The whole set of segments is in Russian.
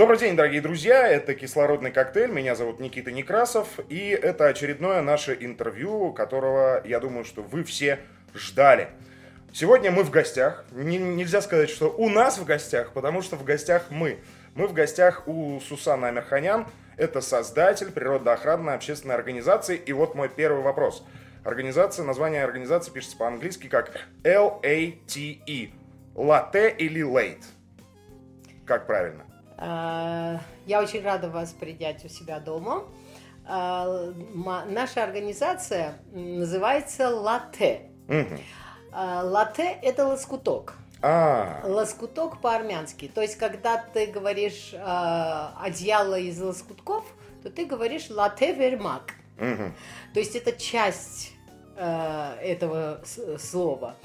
Добрый день, дорогие друзья, это «Кислородный коктейль», меня зовут Никита Некрасов, и это очередное наше интервью, которого, я думаю, что вы все ждали. Сегодня мы в гостях, Н- нельзя сказать, что у нас в гостях, потому что в гостях мы. Мы в гостях у Сусаны Амирханян, это создатель природоохранной общественной организации, и вот мой первый вопрос. Организация, название организации пишется по-английски как L-A-T-E. Латте или лейт? Как правильно? А, Я очень рада вас принять у себя дома. Ма- Наша организация называется «Латте». А, «Латте» — это лоскуток. А, Лоскуток по-армянски. То есть, когда ты говоришь а, одеяло из лоскутков, то ты говоришь «латте вермак». То есть, это часть э, этого слова.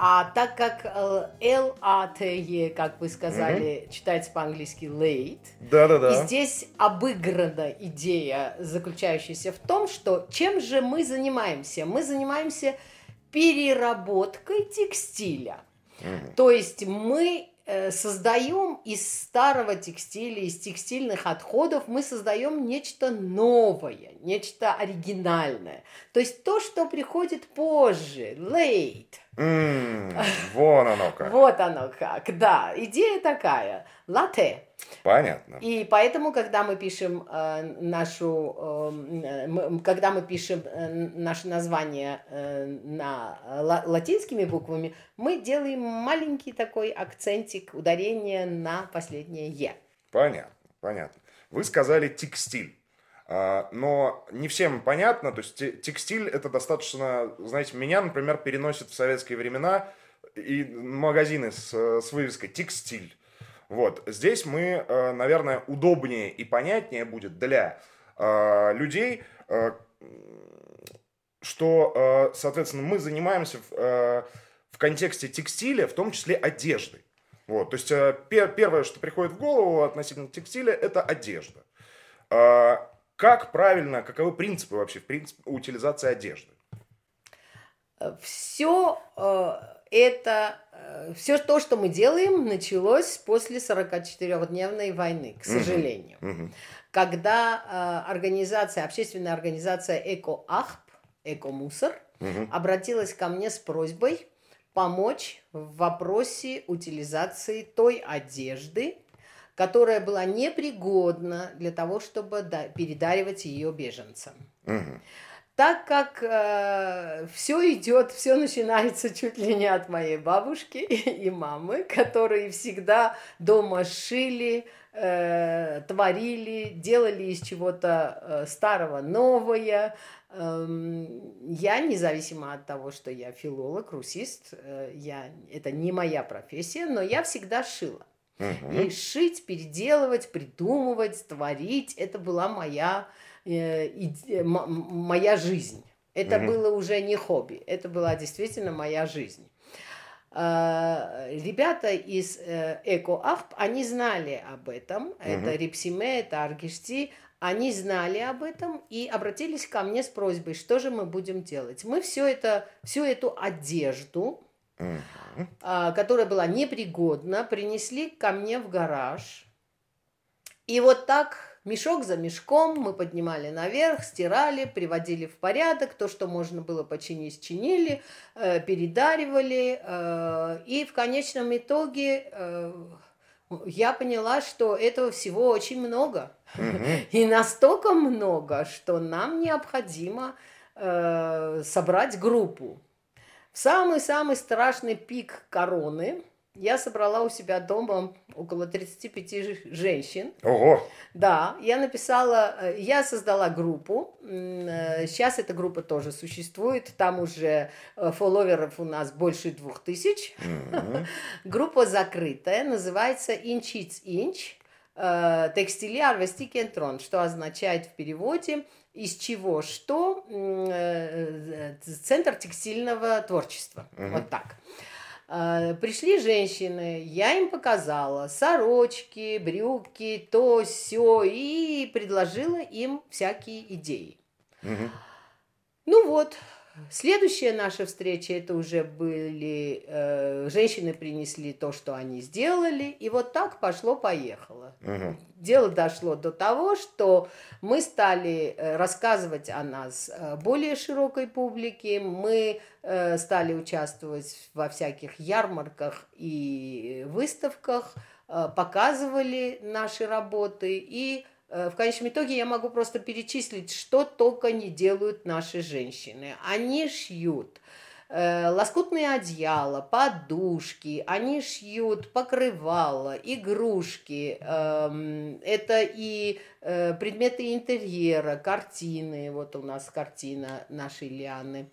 А так как э, L-A-T-E, как вы сказали, читается по-английски late, да-да-да. И здесь обыграна идея, заключающаяся в том, что чем же мы занимаемся? Мы занимаемся переработкой текстиля. Мгм. То есть мы создаем из старого текстиля, из текстильных отходов, мы создаем нечто новое, нечто оригинальное. То есть то, что приходит позже, late. М, Вон оно как. Вот оно как, да. Идея такая, латте. Понятно. И поэтому, когда мы пишем э, нашу, э, мы- когда мы пишем э, наше название э, на ла- латинскими буквами, мы делаем маленький такой акцентик, ударение на последнее е. Понятно, понятно. Вы сказали текстиль. А, Но не всем понятно, то есть те- текстиль это достаточно, знаете, меня, например, переносит в советские времена и магазины с, э, с вывеской текстиль. Вот, здесь мы, э, наверное, удобнее и понятнее будет для э, людей, э, что, соответственно, мы занимаемся в, в контексте текстиля, в том числе одеждой. Вот, то есть пер- первое, что приходит в голову относительно текстиля, это одежда. Как правильно, каковы принципы вообще, в принципе, утилизации одежды? Все это, все то, что мы делаем, началось после 44-дневной войны, к сожалению. Когда э, организация, общественная организация «Эко-Ахп», «Эко-Мусор», обратилась ко мне с просьбой помочь в вопросе утилизации той одежды, которая была непригодна для того, чтобы да- передаривать ее беженцам. Так как все идет, все начинается чуть ли не от моей бабушки и мамы, которые всегда дома шили, э, творили, делали из чего-то э, старого новое. Эм, Я, независимо от того, что я филолог, русист, э, я, это не моя профессия, но я всегда шила. Мгм. И шить, переделывать, придумывать, творить, это была моя, э, моя жизнь. Это Мгм. было уже не хобби, это была действительно моя жизнь. Э, Ребята из э, Эко-Ахп, они знали об этом, это Рипсиме, это Аргишти, они знали об этом и обратились ко мне с просьбой, что же мы будем делать. Мы все это, всю эту одежду, а, которая была непригодна, принесли ко мне в гараж. И вот так мешок за мешком мы поднимали наверх, стирали, приводили в порядок, то, что можно было починить, чинили, э, передаривали. э, И в конечном итоге э, я поняла, что этого всего очень много. И настолько много, что нам необходимо э, собрать группу. В самый-самый страшный пик короны я собрала у себя дома около 35 ж- женщин. Ого! Да, я написала, э, я создала группу. Э, Сейчас эта группа тоже существует. Там уже э, фолловеров у нас больше двух тысяч. Группа закрытая, называется Inch. э, Текстили Арвести Кентрон, что означает в переводе из чего что центр текстильного творчества. Мгм. Вот так. Э, Пришли женщины, я им показала сорочки, брюки, то, все, и предложила им всякие идеи. Мгм. Ну вот, Следующая наша встреча, это уже были, э, женщины принесли то, что они сделали, и вот так пошло-поехало. Мгм. Дело дошло до того, что мы стали э, рассказывать о нас э, более широкой публике, мы э, стали участвовать во всяких ярмарках и выставках, э, показывали наши работы и Э, В конечном итоге я могу просто перечислить, что только не делают наши женщины. Они шьют э, лоскутные одеяла, подушки, они шьют покрывала, игрушки, эм, это и э, предметы интерьера, картины, вот у нас картина нашей Лианы.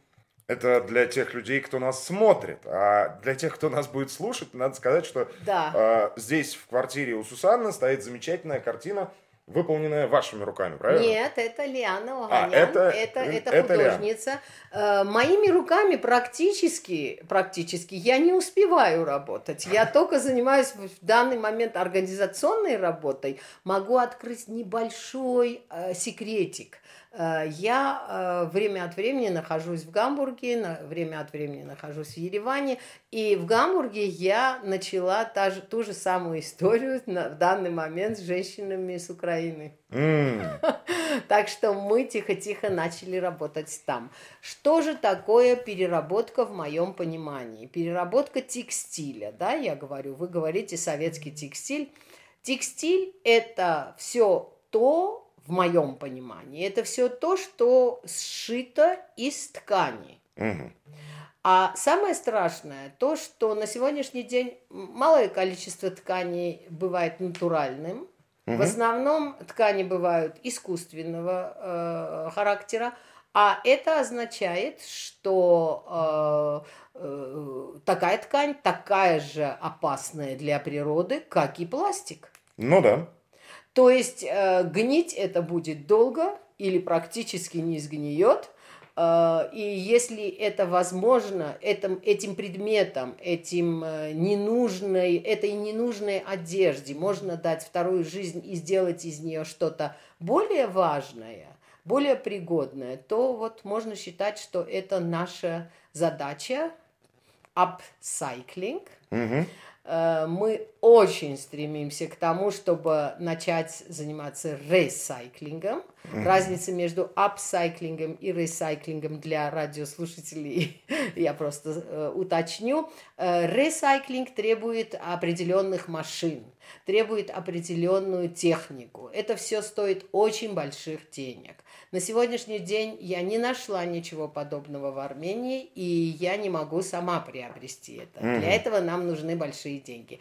Это для тех людей, кто нас смотрит. А для тех, кто нас будет слушать, надо сказать, что Да. здесь в квартире у Сусанны стоит замечательная картина, выполненная вашими руками, правильно? Нет, это Лиана А, Оганян, это- это, это, это Лиана. художница. Э, Моими руками практически, практически я не успеваю работать. Я только занимаюсь в данный момент организационной работой. Могу открыть небольшой э, секретик. Э, Я э, время от времени нахожусь в Гамбурге, время от времени нахожусь в Ереване. И в Гамбурге я начала та же, ту же самую историю на- в данный момент с женщинами с Украины. Так что мы тихо-тихо начали работать там. Что же такое переработка в моем понимании? Переработка текстиля, да, я говорю, вы говорите советский текстиль. Текстиль – это все то, в моем понимании, это все то, что сшито из ткани. А самое страшное то, что на сегодняшний день малое количество тканей бывает натуральным. В основном ткани бывают искусственного э, характера, а это означает, что э, э, такая ткань такая же опасная для природы, как и пластик. Ну да. То есть э, гнить это будет долго или практически не сгниет. Э, и если это возможно, этим, этим предметом, этим э, ненужной, этой ненужной одежде можно дать вторую жизнь и сделать из нее что-то более важное, более пригодное, то вот можно считать, что это наша задача upcycling. Мгм. Э, Мы очень стремимся к тому, чтобы начать заниматься ресайклингом. Разница между апсайклингом и ресайклингом для радиослушателей я просто э, уточню. Э, Ресайклинг требует определенных машин, требует определенную технику. Это все стоит очень больших денег. На сегодняшний день я не нашла ничего подобного в Армении, и я не могу сама приобрести это. Для этого нам нужны большие деньги.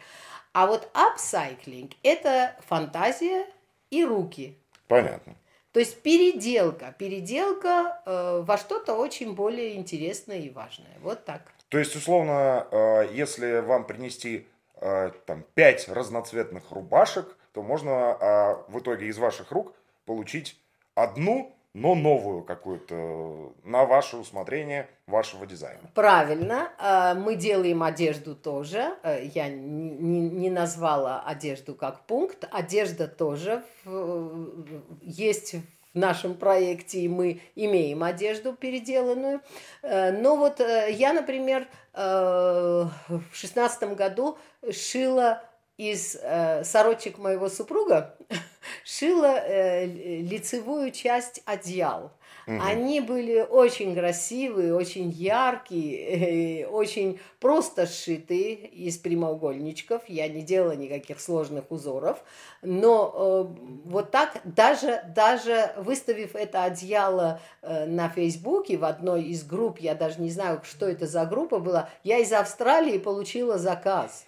А вот апсайклинг – это фантазия и руки. Понятно. То есть переделка, переделка э, во что-то очень более интересное и важное. Вот так. То есть, условно, э, если вам принести э, там пять разноцветных рубашек, то можно э, в итоге из ваших рук получить одну, но новую какую-то на ваше усмотрение вашего дизайна. Правильно, э, мы делаем одежду тоже. Э, Я не, назвала одежду как пункт. Одежда тоже есть в нашем проекте, и мы имеем одежду переделанную. Э, Но вот я, например, в шестнадцатом году шила из э, сорочек моего супруга, шила э, лицевую часть одеял. Они были очень красивые, очень яркие, э, очень просто сшитые из прямоугольничков. Я не делала никаких сложных узоров. Но э, вот так, даже, даже выставив это одеяло э, на Фейсбуке, в одной из групп, я даже не знаю, что это за группа была, я из Австралии получила заказ.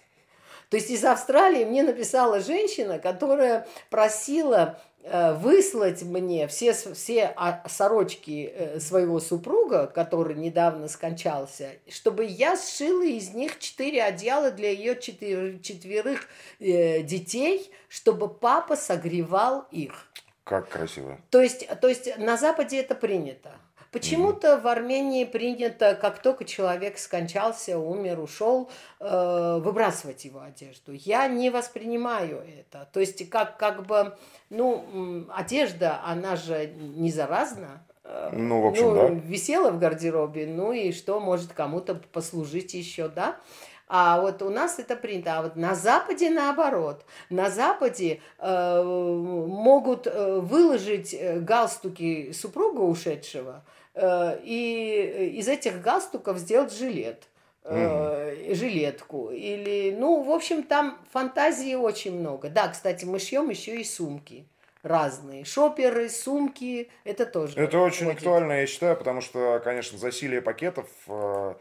То есть из Австралии мне написала женщина, которая просила э, выслать мне все, все а, сорочки э, своего супруга, который недавно скончался, чтобы я сшила из них четыре одеяла для ее четыр- четверых э, детей, чтобы папа согревал их. Как красиво. То есть, то есть на Западе это принято. Почему-то в Армении принято, как только человек скончался, умер, ушел, э, выбрасывать его одежду. Я не воспринимаю это. То есть как, как бы, ну, одежда, она же не заразна. ну, в общем, ну, да. висела в гардеробе, ну и что может кому-то послужить еще, да? А вот у нас это принято. А вот на Западе наоборот. На Западе э, могут э, выложить э, галстуки супруга ушедшего э, и из этих галстуков сделать жилет. Э, жилетку или ну в общем там фантазии очень много да кстати мы шьем еще и сумки разные. Шоперы, сумки, это тоже. Это очень ходит. актуально, я считаю, потому что, конечно, засилие пакетов, э,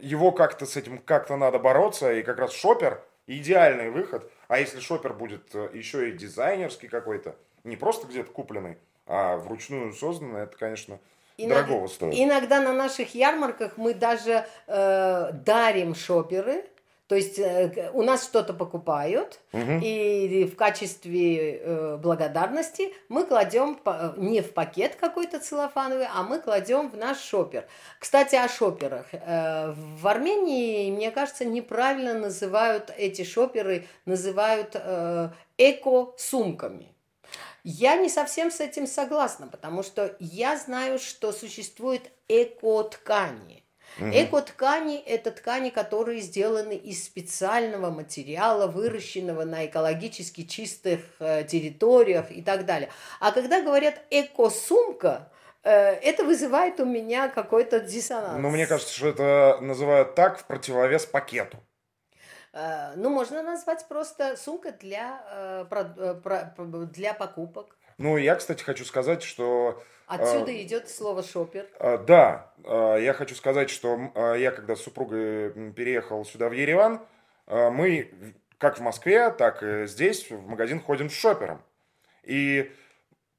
его как-то с этим как-то надо бороться, и как раз шопер идеальный выход. А если шопер будет э, еще и дизайнерский какой-то, не просто где-то купленный, а вручную созданный, это, конечно, Иногда, дорогого стоит. Иногда на наших ярмарках мы даже э, дарим шоперы, то есть э, у нас что-то покупают, угу. и в качестве э, благодарности мы кладем не в пакет какой-то целлофановый, а мы кладем в наш шопер. Кстати, о шоперах. Э, в Армении, мне кажется, неправильно называют эти шоперы, называют эко-сумками. Я не совсем с этим согласна, потому что я знаю, что существуют эко-ткани. Угу. Эко-ткани – это ткани, которые сделаны из специального материала, выращенного на экологически чистых э, территориях и так далее. А когда говорят эко-сумка, э, это вызывает у меня какой-то диссонанс. Ну, мне кажется, что это называют так в противовес пакету. Э, ну, можно назвать просто сумка для, для покупок. Ну, я, кстати, хочу сказать, что Отсюда а, идет слово шопер. А, да, а, я хочу сказать, что а, я когда с супругой переехал сюда в Ереван, а, мы как в Москве, так и здесь в магазин ходим с шопером. И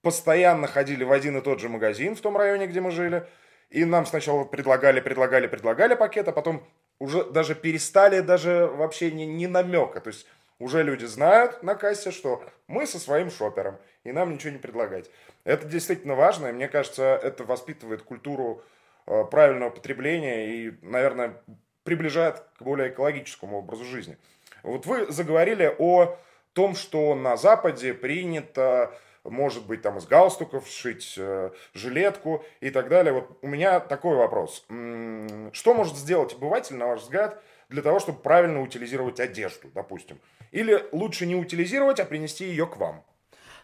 постоянно ходили в один и тот же магазин в том районе, где мы жили. И нам сначала предлагали, предлагали, предлагали пакет, а потом уже даже перестали даже вообще не, не намека. То есть уже люди знают на кассе, что мы со своим шопером, и нам ничего не предлагать. Это действительно важно, и мне кажется, это воспитывает культуру э, правильного потребления и, наверное, приближает к более экологическому образу жизни. Вот вы заговорили о том, что на Западе принято, может быть, там из галстуков сшить э, жилетку и так далее. Вот у меня такой вопрос. Что может сделать обыватель, на ваш взгляд, для того, чтобы правильно утилизировать одежду, допустим? Или лучше не утилизировать, а принести ее к вам?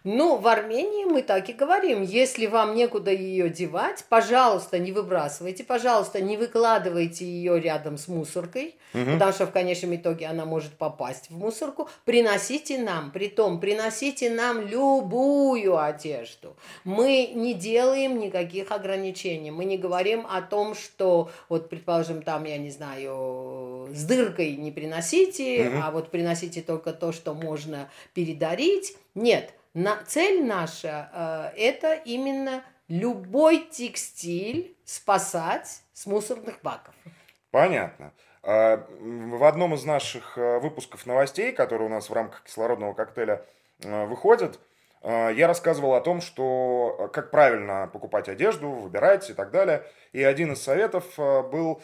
Ну, в Армении мы так и говорим. Если вам некуда ее девать, пожалуйста, не выбрасывайте, пожалуйста, не выкладывайте ее рядом с мусоркой, угу. потому что в конечном итоге она может попасть в мусорку. Приносите нам, притом приносите нам любую одежду. Мы не делаем никаких ограничений. Мы не говорим о том, что вот, предположим, там, я не знаю, с дыркой не приносите, угу. а вот приносите только то, что можно передарить. Нет, на, цель наша э, это именно любой текстиль спасать с мусорных баков. Понятно. А, в одном из наших э, выпусков новостей, которые у нас в рамках кислородного коктейля э, выходят, э, я рассказывал о том, что как правильно покупать одежду, выбирать и так далее. И один из советов был,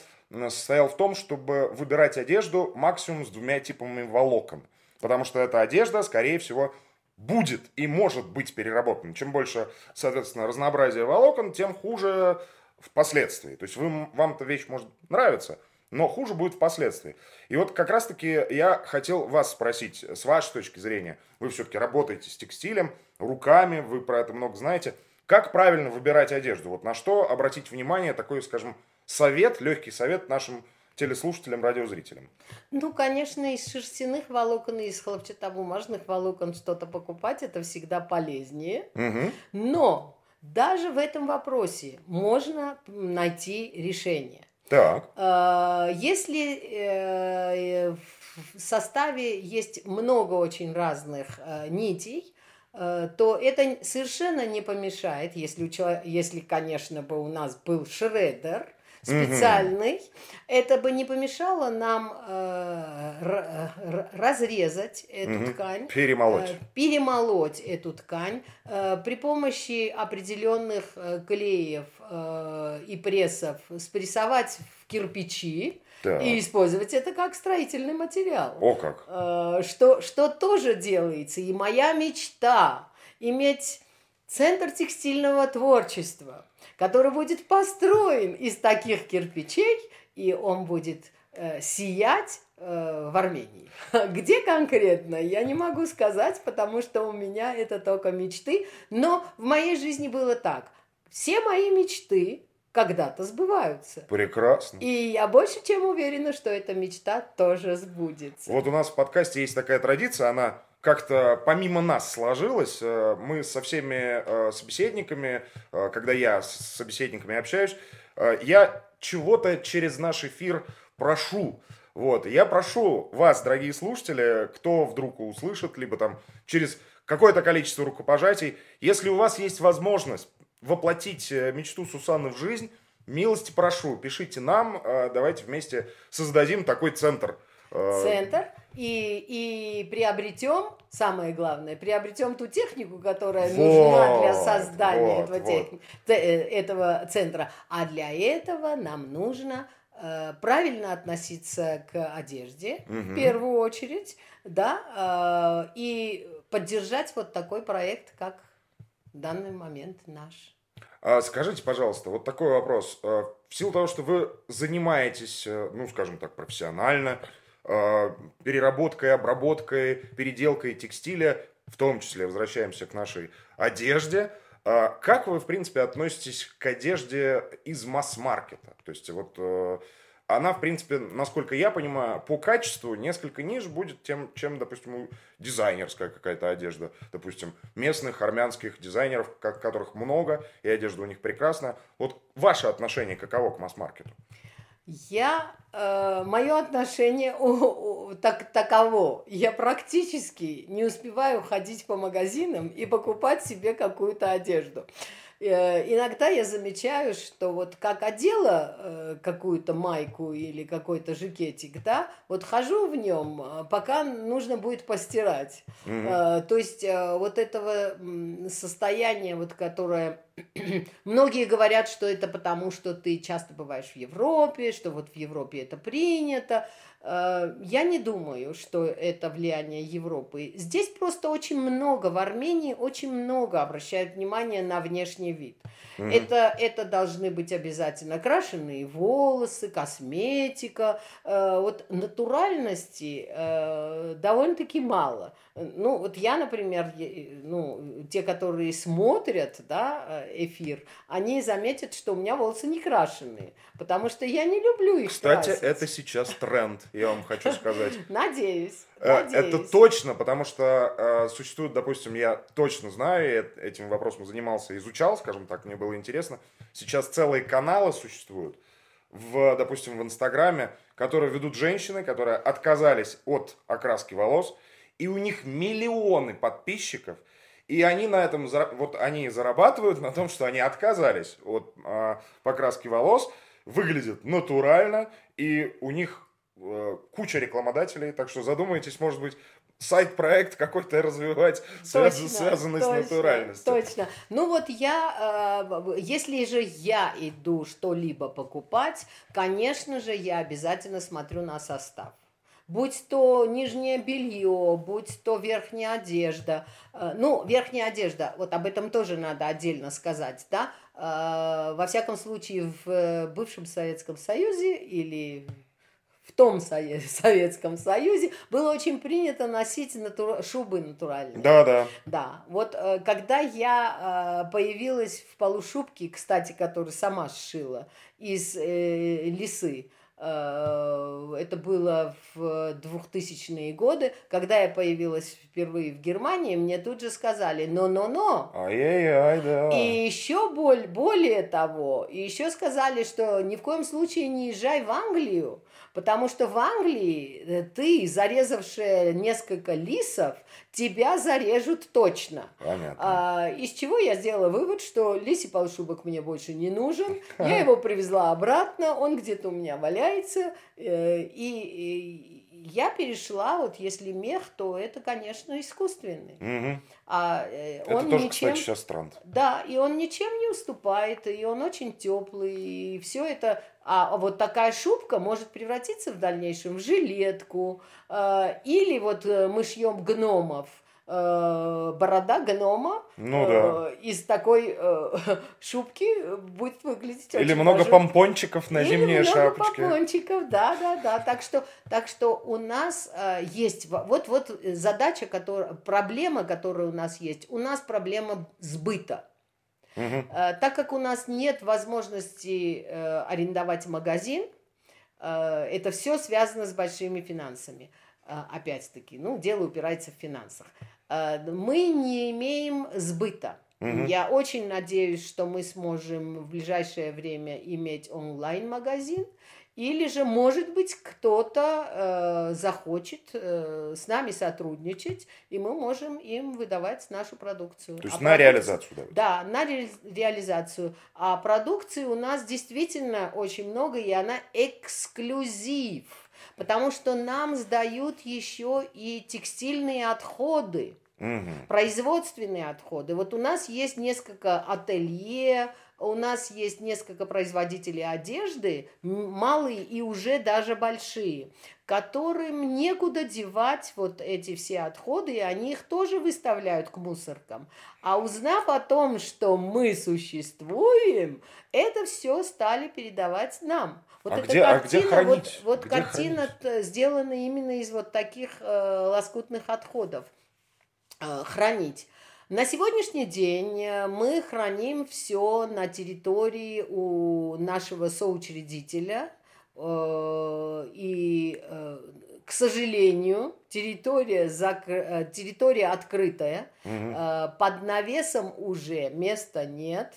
состоял в том, чтобы выбирать одежду максимум с двумя типами волокон. Потому что эта одежда, скорее всего, будет и может быть переработан. Чем больше, соответственно, разнообразия волокон, тем хуже впоследствии. То есть вы, вам эта вещь может нравиться, но хуже будет впоследствии. И вот как раз-таки я хотел вас спросить, с вашей точки зрения, вы все-таки работаете с текстилем, руками, вы про это много знаете, как правильно выбирать одежду? Вот на что обратить внимание, такой, скажем, совет, легкий совет нашим телеслушателям, радиозрителям? Ну, конечно, из шерстяных волокон и из хлопчатобумажных волокон что-то покупать, это всегда полезнее. Угу. Но даже в этом вопросе можно найти решение. Так. А, если э, в составе есть много очень разных э, нитей, э, то это совершенно не помешает, если, у человека, если конечно, бы у нас был шредер, специальный, угу. это бы не помешало нам э, разрезать эту угу. ткань, перемолоть, э, перемолоть эту ткань э, при помощи определенных э, клеев э, и прессов, спрессовать в кирпичи. Да. И использовать это как строительный материал. О как! Э, что, что тоже делается. И моя мечта иметь центр текстильного творчества, который будет построен из таких кирпичей, и он будет э, сиять э, в Армении. Где конкретно, я не могу сказать, потому что у меня это только мечты. Но в моей жизни было так. Все мои мечты когда-то сбываются. Прекрасно. И я больше чем уверена, что эта мечта тоже сбудется. Вот у нас в подкасте есть такая традиция, она как-то помимо нас сложилась. Э, мы со всеми э, собеседниками, э, когда я с собеседниками общаюсь, я чего-то через наш эфир прошу. Вот, я прошу вас, дорогие слушатели, кто вдруг услышит, либо там через какое-то количество рукопожатий, если у вас есть возможность воплотить мечту Сусаны в жизнь, милости прошу, пишите нам, давайте вместе создадим такой центр. Центр и, и приобретем, самое главное, приобретем ту технику, которая вот, нужна для создания вот, этого, техни... вот. Э, этого центра. А для этого нам нужно э, правильно относиться к одежде, угу. в первую очередь, да, э, и поддержать вот такой проект, как в данный момент наш. А скажите, пожалуйста, вот такой вопрос. Э, в силу того, что вы занимаетесь, э, ну, скажем так, профессионально, переработкой, обработкой, переделкой текстиля, в том числе возвращаемся к нашей одежде. Э, как вы, в принципе, относитесь к одежде из масс-маркета? То есть вот э, она, в принципе, насколько я понимаю, по качеству несколько ниже будет тем, чем, допустим, дизайнерская какая-то одежда. Допустим, местных армянских дизайнеров, которых много, и одежда у них прекрасная. Вот ваше отношение каково к масс-маркету? Я, э, мое отношение о, о, так, таково. Я практически не успеваю ходить по магазинам и покупать себе какую-то одежду. Э, иногда я замечаю, что вот как одела э, какую-то майку или какой-то жакетик, да, вот хожу в нем, э, пока нужно будет постирать. Mm-hmm. То есть вот этого состояния, вот которое многие говорят, что это потому, что ты часто бываешь в Европе, что вот в Европе это принято. Э, я не думаю, что это влияние Европы. Здесь просто очень много, в Армении очень много обращают внимание на внешний вид. Mm-hmm. Это, это должны быть обязательно крашеные волосы, косметика. Э, вот натуральности э, довольно-таки мало. Ну, вот я, например, ну, те, которые смотрят да, эфир, они заметят, что у меня волосы не крашеные, потому что я не люблю их Кстати, красить. это сейчас тренд я вам хочу сказать. Надеюсь. Э, это точно, потому что э, существует, допустим, я точно знаю, этим вопросом занимался, изучал, скажем так, мне было интересно. Сейчас целые каналы существуют, в, допустим, в Инстаграме, которые ведут женщины, которые отказались от окраски волос, и у них миллионы подписчиков, и они на этом, вот они зарабатывают на том, что они отказались от э, покраски волос, выглядят натурально, и у них Э, куча рекламодателей, так что задумайтесь, может быть, сайт-проект какой-то развивать, точно, связанный точно, с натуральностью. Точно. Ну вот я, э, если же я иду что-либо покупать, конечно же, я обязательно смотрю на состав. Будь то нижнее белье, будь то верхняя одежда. Э, ну, верхняя одежда, вот об этом тоже надо отдельно сказать, да. Во всяком случае, в бывшем Советском Союзе или в том Советском Союзе было очень принято носить натур... шубы натуральные. Да, да. Да. Вот э, когда я э, появилась в полушубке, кстати, которую сама сшила из э, лисы, это было в 2000-е годы, когда я появилась впервые в Германии, мне тут же сказали «но-но-но». Ай-яй-яй, да. И еще боль, более того, еще сказали, что ни в коем случае не езжай в Англию, Потому что в Англии э, ты, зарезавшая несколько лисов, тебя зарежут точно. Понятно. А, из чего я сделала вывод, что лисий полушубок мне больше не нужен. Я его привезла обратно, он где-то у меня валяется. Э, и, и я перешла, вот если мех, то это, конечно, искусственный. Угу. А э, это он тоже, ничем, кстати, сейчас тренд. Да, и он ничем не уступает, и он очень теплый, и все это. А вот такая шубка может превратиться в дальнейшем в жилетку, э, или вот э, мы шьем гномов борода гнома Ну э, да. из такой э, шубки будет выглядеть Или очень много даже- помпончиков на Или зимние много шапочки. помпончиков, да, да, да. Так что, так что у нас э, есть во- вот вот задача, которая проблема, которая у нас есть. У нас проблема сбыта. Э, Так как у нас нет возможности э, арендовать магазин, э, это все связано с большими финансами. Э, Опять-таки, ну, дело упирается в финансах. Э, Мы не имеем сбыта. Мгм. Я очень надеюсь, что мы сможем в ближайшее время иметь онлайн-магазин. Или же, может быть, кто-то э, захочет э, с нами сотрудничать, и мы можем им выдавать нашу продукцию. То есть А на продукция- реализацию давать. да, на ре- реализацию. А продукции у нас действительно очень много, и она эксклюзив. Потому что нам сдают еще и текстильные отходы, Мгм. производственные отходы. Вот у нас есть несколько ателье, у нас есть несколько производителей одежды, малые и уже даже большие, которым некуда девать вот эти все отходы, и они их тоже выставляют к мусоркам. А узнав о том, что мы существуем, это все стали передавать нам. Вот А эта где- а где картина, хранить? вот, вот Где картина хранить? сделана именно из вот таких э, лоскутных отходов э, хранить. На сегодняшний день э, мы храним все на территории у нашего соучредителя. э, И, э, к сожалению, территория, зак- территория открытая. Э, Под навесом уже места нет.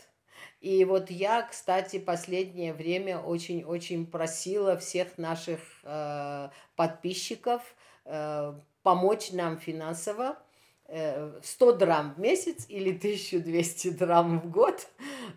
И вот я, кстати, последнее время очень-очень просила всех наших э, подписчиков э, помочь нам финансово. Э, 100 драм в месяц или 1200 драм в год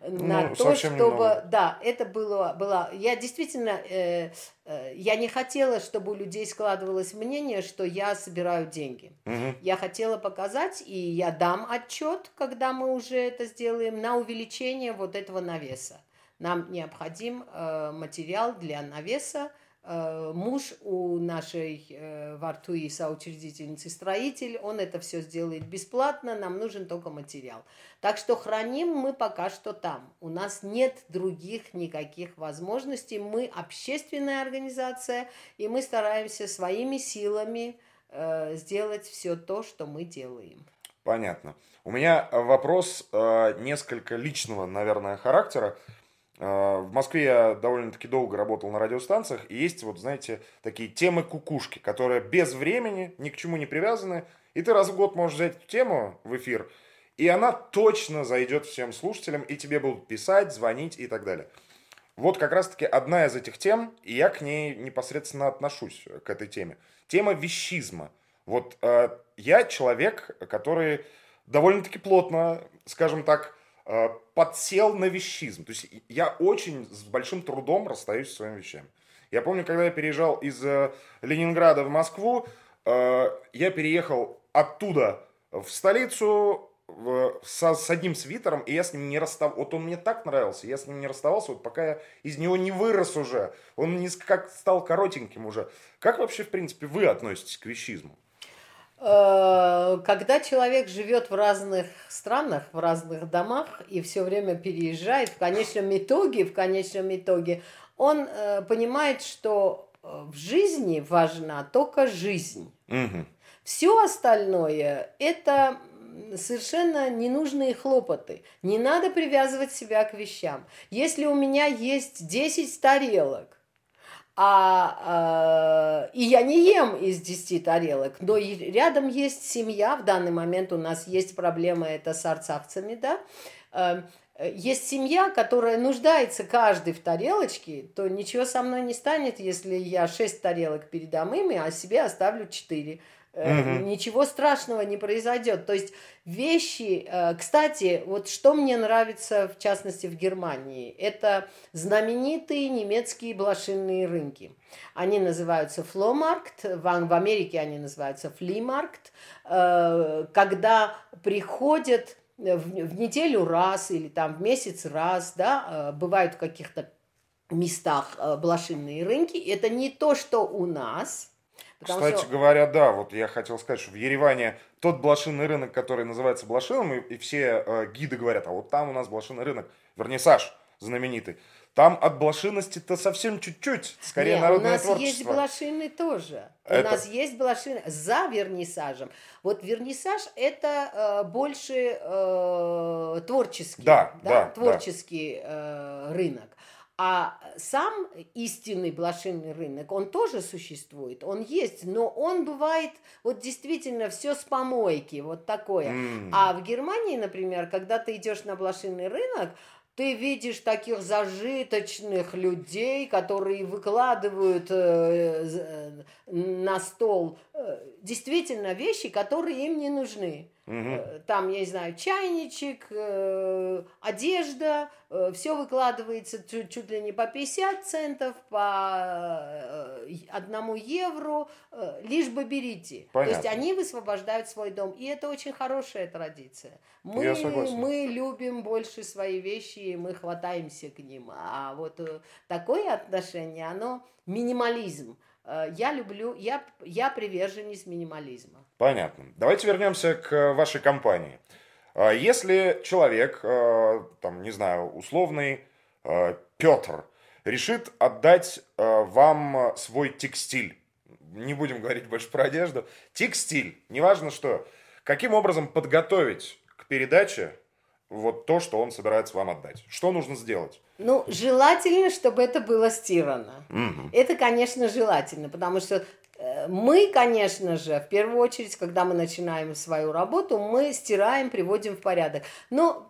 на Ну, то, чтобы... немного. Да, это было... было я действительно... э, э, я не хотела, чтобы у людей складывалось мнение, что я собираю деньги. Мгм. Я хотела показать, и я дам отчет, когда мы уже это сделаем, на увеличение вот этого навеса. Нам необходим э, материал для навеса. Э, муж у нашей э, во рту и соучредительницы строитель, он это все сделает бесплатно, нам нужен только материал. Так что храним мы пока что там. У нас нет других никаких возможностей. Мы общественная организация, и мы стараемся своими силами э, сделать все то, что мы делаем. Понятно. У меня вопрос несколько личного, наверное, характера. Э, В Москве я довольно-таки долго работал на радиостанциях, и есть, вот знаете, такие темы кукушки, которые без времени, ни к чему не привязаны, и ты раз в год можешь взять эту тему в эфир, и она точно зайдет всем слушателям, и тебе будут писать, звонить и так далее. Вот как раз-таки одна из этих тем, и я к ней непосредственно отношусь, э, к этой теме. Тема вещизма. Вот э, я человек, который довольно-таки плотно, скажем так, подсел на вещизм. То есть я очень с большим трудом расстаюсь со своими вещами. Я помню, когда я переезжал из э, Ленинграда в Москву, э, я переехал оттуда в столицу со- с одним свитером, и я с ним не расставался. Вот он мне так нравился, я с ним не расставался, вот пока я из него не вырос уже. Он не как стал коротеньким уже. Как вообще, в принципе, вы относитесь к вещизму? Э, Когда человек живет в разных странах, в разных домах и все время переезжает, в конечном итоге, в конечном итоге, он э, понимает, что э, в жизни важна только жизнь. Мгм. Все остальное – это совершенно ненужные хлопоты. Не надо привязывать себя к вещам. Если у меня есть 10 тарелок, а, э, и я не ем из 10 тарелок, но рядом есть семья, в данный момент у нас есть проблема это с арцахцами, да, э, есть семья, которая нуждается каждый в тарелочке, то ничего со мной не станет, если я 6 тарелок передам им, а себе оставлю 4. Мгм. Ничего страшного не произойдет. То есть вещи, э, кстати, вот что мне нравится, в частности, в Германии, это знаменитые немецкие блошиные рынки. Они называются фломаркт, в, Америке они называются флимаркт, э, когда приходят в, неделю раз или там в месяц раз, да, бывают в каких-то местах блошиные рынки. Это не то, что у нас, Потому Кстати что... говоря, да, вот я хотел сказать, что в Ереване тот блошиный рынок, который называется блошиным, и, и все э, гиды говорят, а вот там у нас блошиный рынок, вернисаж знаменитый. Там от блошиности-то совсем чуть-чуть, скорее Нет, народное у нас творчество. есть блошины тоже. Это... У нас есть блошины за вернисажем. Вот вернисаж это э, больше э, творческий, да, да, да, творческий да. Э, рынок. А сам истинный блошиный рынок, он тоже существует, он есть, но он бывает вот действительно все с помойки, вот такое. Mm. А в Германии, например, когда ты идешь на блошиный рынок, ты видишь таких зажиточных людей, которые выкладывают э, э, на стол э, действительно вещи, которые им не нужны. Угу. Там, я не знаю, чайничек, э, одежда, э, все выкладывается чуть, чуть ли не по 50 центов, по одному евро, лишь бы берите. Понятно. То есть они высвобождают свой дом. И это очень хорошая традиция. Мы, мы любим больше свои вещи, и мы хватаемся к ним. А вот такое отношение, оно минимализм. Э, я люблю, я, я приверженец минимализма. Понятно. Давайте вернемся к вашей компании. Э, если человек, э, там, не знаю, условный Петр, решит отдать вам свой текстиль, не будем говорить больше про одежду, текстиль, неважно что, каким образом подготовить к передаче вот то, что он собирается вам отдать? Что нужно сделать? Ну, желательно, чтобы это было стирано. Угу. Это, конечно, желательно, потому что э, мы, конечно же, в первую очередь, когда мы начинаем свою работу, мы стираем, приводим в порядок. Но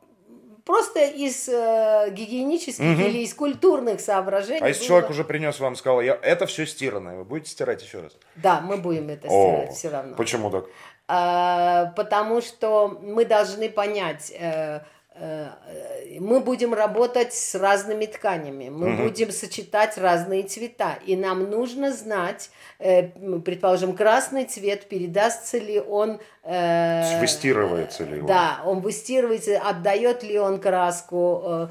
просто из э, гигиенических угу. или из культурных соображений. А если было... человек уже принес вам, сказал, я, это все стиранное, вы будете стирать еще раз? Да, мы будем это стирать О, все равно. Почему так? А, потому что мы должны понять, э, э, мы будем работать с разными тканями, мы угу. будем сочетать разные цвета, и нам нужно знать, э, предположим, красный цвет, передастся ли он... Выстирывается ли он? Да, он выстирывается, отдает ли он краску,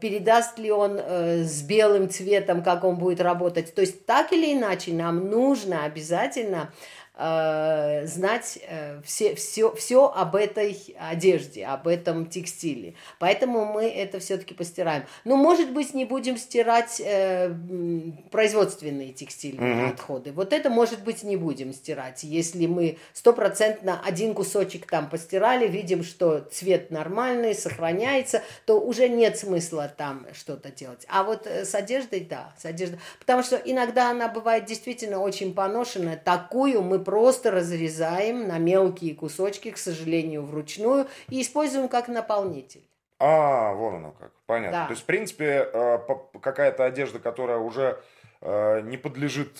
передаст ли он с белым цветом, как он будет работать. То есть так или иначе нам нужно обязательно э, знать э, все, все, все об этой одежде, об этом текстиле. Поэтому мы это все-таки постираем. Ну, может быть, не будем стирать э, производственные текстильные mm-hmm. отходы. Вот это, может быть, не будем стирать. Если мы стопроцентно один кусочек там постирали, видим, что цвет нормальный, сохраняется, то уже нет смысла там что-то делать. А вот э, с одеждой, да, с одеждой. Потому что иногда она бывает действительно очень поношенная. Такую мы просто разрезаем на мелкие кусочки, к сожалению, вручную, и используем как наполнитель. А, вон оно как, понятно. Да. То есть, в принципе, э, какая-то одежда, которая уже э, не подлежит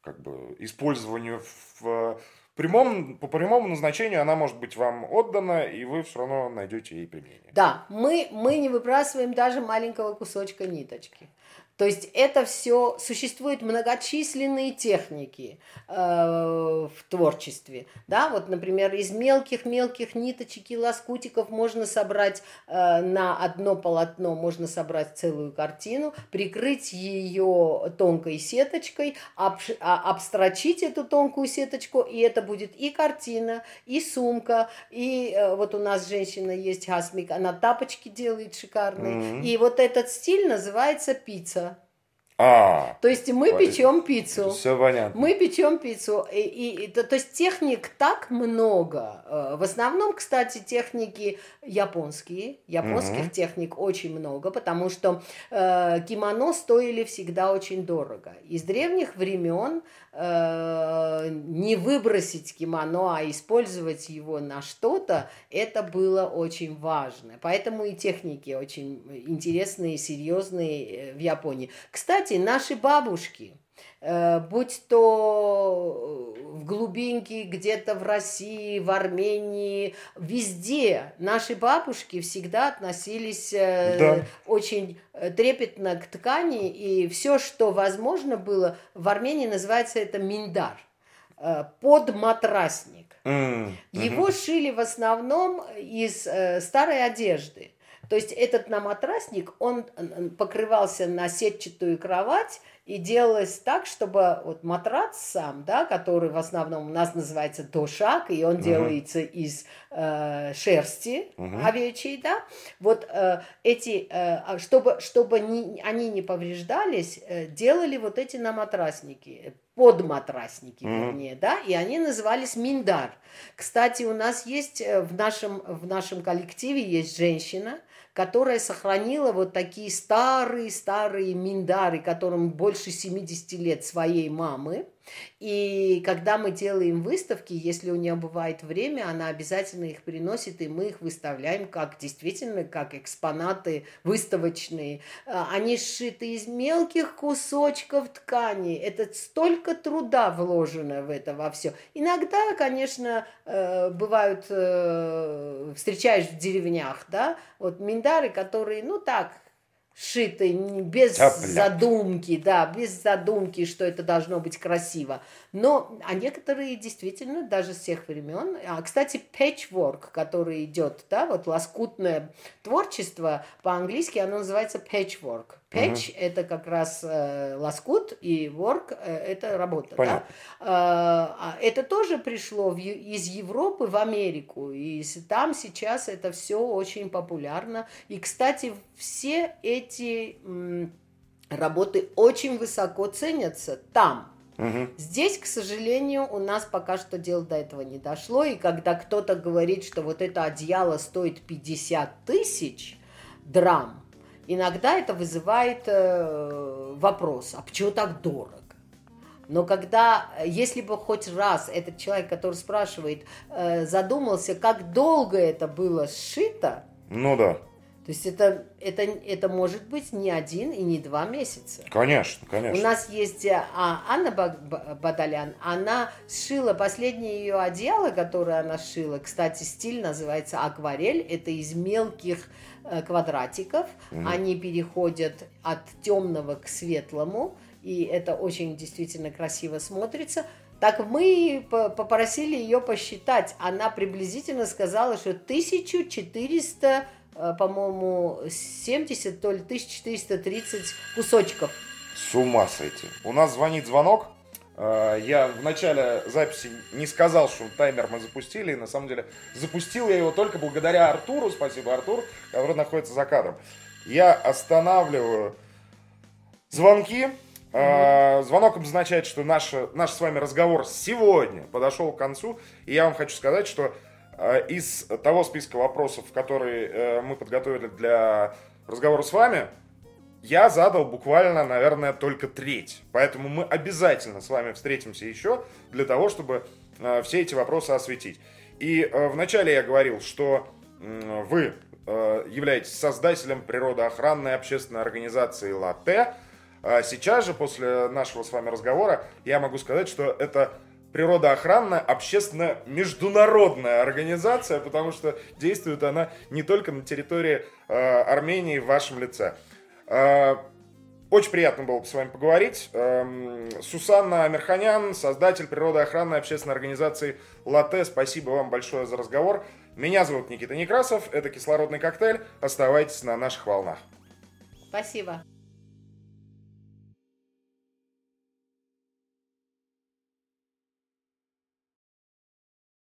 как бы использованию в прямом, по прямому назначению она может быть вам отдана, и вы все равно найдете ей применение. Да, мы, мы не выбрасываем даже маленького кусочка ниточки. То есть это все, существуют многочисленные техники э, в творчестве. Да? Вот, например, из мелких-мелких ниточек и лоскутиков можно собрать э, на одно полотно, можно собрать целую картину, прикрыть ее тонкой сеточкой, об, а, обстрочить эту тонкую сеточку, и это будет и картина, и сумка, и э, вот у нас женщина есть Хасмик, она тапочки делает шикарные, mm-hmm. и вот этот стиль называется пицца. А, то есть мы печем пиццу. Все понятно. Мы печем пиццу. И, и, и, то, то есть техник так много. Э, в основном, кстати, техники японские. Японских угу. техник очень много, потому что э, кимоно стоили всегда очень дорого. Из древних времен э, не выбросить кимоно, а использовать его на что-то, это было очень важно. Поэтому и техники очень интересные, серьезные э, в Японии. Кстати, наши бабушки, э, будь то в глубинке, где-то в России, в Армении, везде наши бабушки всегда относились э, да. очень Э, трепетно к ткани, и все, что возможно было, в Армении называется это миндар, э, подматрасник. Mm-hmm. Его шили в основном из э, старой одежды. То есть этот наматрасник, он покрывался на сетчатую кровать, И делалось так, чтобы вот матрац сам, да, который в основном у нас называется дошак, и он угу. делается из э, шерсти угу. овечьей, да, вот э, эти, э, а чтобы, чтобы не, они не повреждались, э, делали вот эти на матрасники, подматрасники, mm-hmm. вернее, да, и они назывались Миндар. Кстати, у нас есть э, в нашем, в нашем коллективе есть женщина, которая сохранила вот такие старые-старые миндары, которым больше 70 лет своей мамы. И когда мы делаем выставки, если у нее бывает время, она обязательно их приносит, и мы их выставляем как действительно, как экспонаты выставочные. А, они сшиты из мелких кусочков ткани. Это столько труда вложено в это во все. Иногда, конечно, э, бывают, э, встречаешь в деревнях, да, вот миндары, которые, ну так, шиты без Топляк. задумки, да, без задумки, что это должно быть красиво. Но, а некоторые действительно даже с тех времен, а, кстати, patchwork, который идет, да, вот лоскутное творчество, по-английски оно называется patchwork. Patch угу. это как раз э, лоскут, и work э, это работа. Понятно. Да? Э, это тоже пришло в, из Европы в Америку, и там сейчас это все очень популярно. И, кстати, все эти м, работы очень высоко ценятся там. Угу. Здесь, к сожалению, у нас пока что дело до этого не дошло. И когда кто-то говорит, что вот это одеяло стоит 50 тысяч драм, иногда это вызывает э, вопрос, а почему так дорого? Но когда, если бы хоть раз этот человек, который спрашивает, э, задумался, как долго это было сшито, ну да. То есть это, это, это может быть не один и не два месяца. Конечно, конечно. У нас есть э, а, Анна Бадалян, она сшила последнее ее одеяло, которое она сшила. Кстати, стиль называется акварель. Это из мелких э, квадратиков. Mm. Они переходят от темного к светлому. И это очень действительно красиво смотрится. Так мы попросили ее посчитать. Она приблизительно сказала, что 1400 Э, по-моему, 70, то ли 1430 кусочков. С ума сойти. У нас звонит звонок. Э, я в начале записи не сказал, что таймер мы запустили. И на самом деле запустил я его только благодаря Артуру. Спасибо, Артур, который находится за кадром. Я останавливаю звонки. Mm-hmm. Звонок обозначает, что наш, наш с вами разговор сегодня подошел к концу. И я вам хочу сказать, что из того списка вопросов, которые э, мы подготовили для разговора с вами, я задал буквально, наверное, только треть. Поэтому мы обязательно с вами встретимся еще для того, чтобы э, все эти вопросы осветить. И э, вначале я говорил, что вы являетесь создателем природоохранной общественной организации «Латте». А сейчас же, после нашего с вами разговора, я могу сказать, что это природоохранная общественно-международная организация, потому что действует она не только на территории э, Армении в вашем лице. Э, очень приятно было с вами поговорить. Э, Сусанна Амирханян, создатель природоохранной общественной организации «Латте». Спасибо вам большое за разговор. Меня зовут Никита Некрасов. Это «Кислородный коктейль». Оставайтесь на наших волнах. Спасибо.